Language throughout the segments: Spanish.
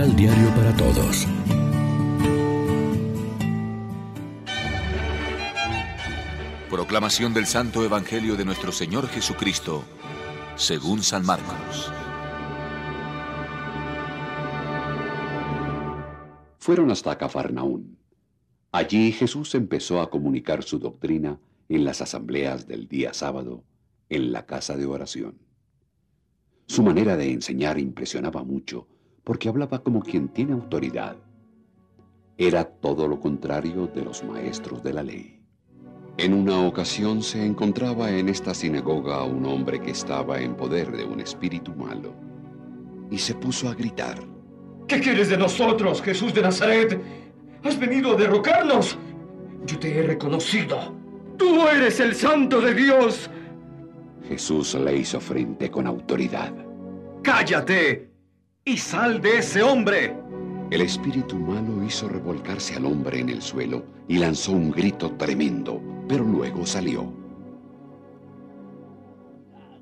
Devocional Diario para Todos. Proclamación del Santo Evangelio de nuestro Señor Jesucristo, según San Marcos. Fueron hasta Cafarnaún. Allí Jesús empezó a comunicar su doctrina en las asambleas del día sábado, en la casa de oración. Su manera de enseñar impresionaba mucho porque hablaba como quien tiene autoridad. Era todo lo contrario de los maestros de la ley. En una ocasión se encontraba en esta sinagoga un hombre que estaba en poder de un espíritu malo y se puso a gritar. ¿Qué quieres de nosotros, Jesús de Nazaret? ¿Has venido a derrocarnos? Yo te he reconocido. Tú eres el santo de Dios. Jesús le hizo frente con autoridad. ¡Cállate! Y sal de ese hombre. El espíritu malo hizo revolcarse al hombre en el suelo y lanzó un grito tremendo, pero luego salió.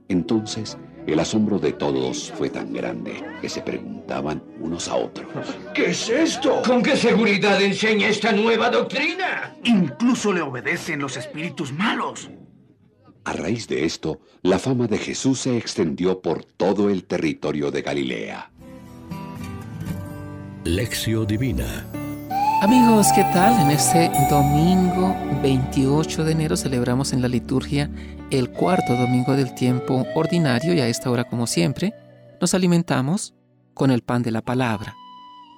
Entonces el asombro de todos fue tan grande que se preguntaban unos a otros. ¿Qué es esto? ¿Con qué seguridad enseña esta nueva doctrina? Incluso le obedecen los espíritus malos. A raíz de esto, la fama de Jesús se extendió por todo el territorio de Galilea. Lección Divina Amigos, ¿qué tal? En este domingo 28 de enero celebramos en la liturgia el cuarto domingo del tiempo ordinario y a esta hora, como siempre, nos alimentamos con el pan de la palabra.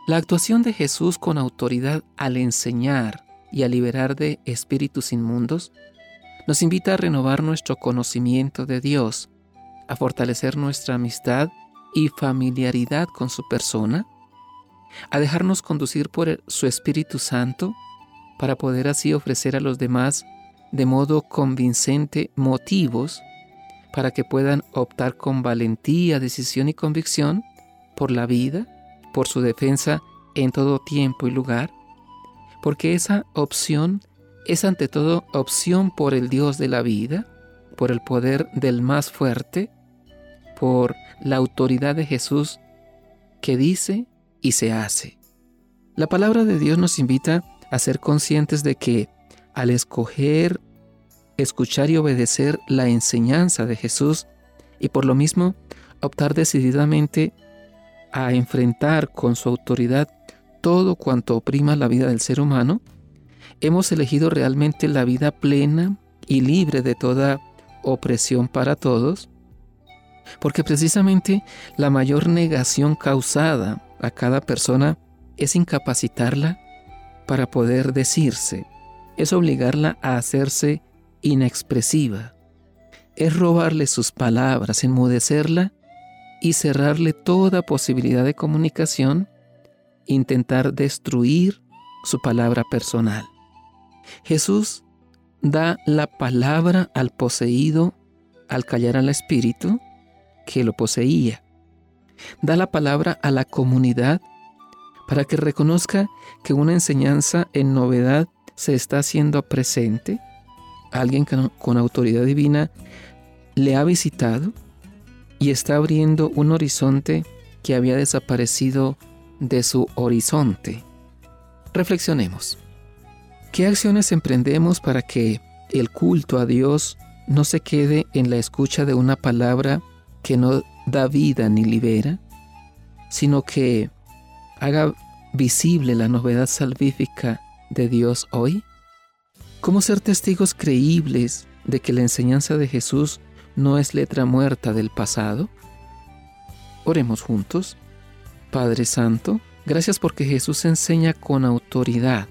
La actuación de Jesús con autoridad al enseñar y a liberar de espíritus inmundos nos invita a renovar nuestro conocimiento de Dios, a fortalecer nuestra amistad y familiaridad con su persona, a dejarnos conducir por su Espíritu Santo para poder así ofrecer a los demás de modo convincente motivos para que puedan optar con valentía, decisión y convicción por la vida, por su defensa en todo tiempo y lugar, porque esa opción es ante todo opción por el Dios de la vida, por el poder del más fuerte, por la autoridad de Jesús que dice y se hace. La palabra de Dios nos invita a ser conscientes de que al escoger, escuchar y obedecer la enseñanza de Jesús y por lo mismo optar decididamente a enfrentar con su autoridad todo cuanto oprima la vida del ser humano, hemos elegido realmente la vida plena y libre de toda opresión para todos, porque precisamente la mayor negación causada a cada persona es incapacitarla para poder decirse, es obligarla a hacerse inexpresiva, es robarle sus palabras, enmudecerla y cerrarle toda posibilidad de comunicación, intentar destruir su palabra personal. Jesús da la palabra al poseído al callar al espíritu que lo poseía. Da la palabra a la comunidad para que reconozca que una enseñanza en novedad se está haciendo presente. Alguien con autoridad divina le ha visitado y está abriendo un horizonte que había desaparecido de su horizonte. Reflexionemos. ¿Qué acciones emprendemos para que el culto a Dios no se quede en la escucha de una palabra que no da vida ni libera, sino que haga visible la novedad salvífica de Dios hoy? ¿Cómo ser testigos creíbles de que la enseñanza de Jesús no es letra muerta del pasado? Oremos juntos. Padre Santo, gracias porque Jesús enseña con autoridad,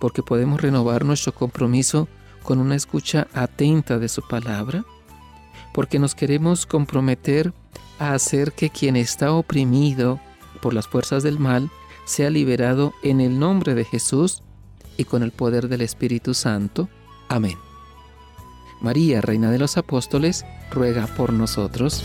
porque podemos renovar nuestro compromiso con una escucha atenta de su palabra, porque nos queremos comprometer a hacer que quien está oprimido por las fuerzas del mal sea liberado en el nombre de Jesús y con el poder del Espíritu Santo. Amén. María, Reina de los Apóstoles, ruega por nosotros.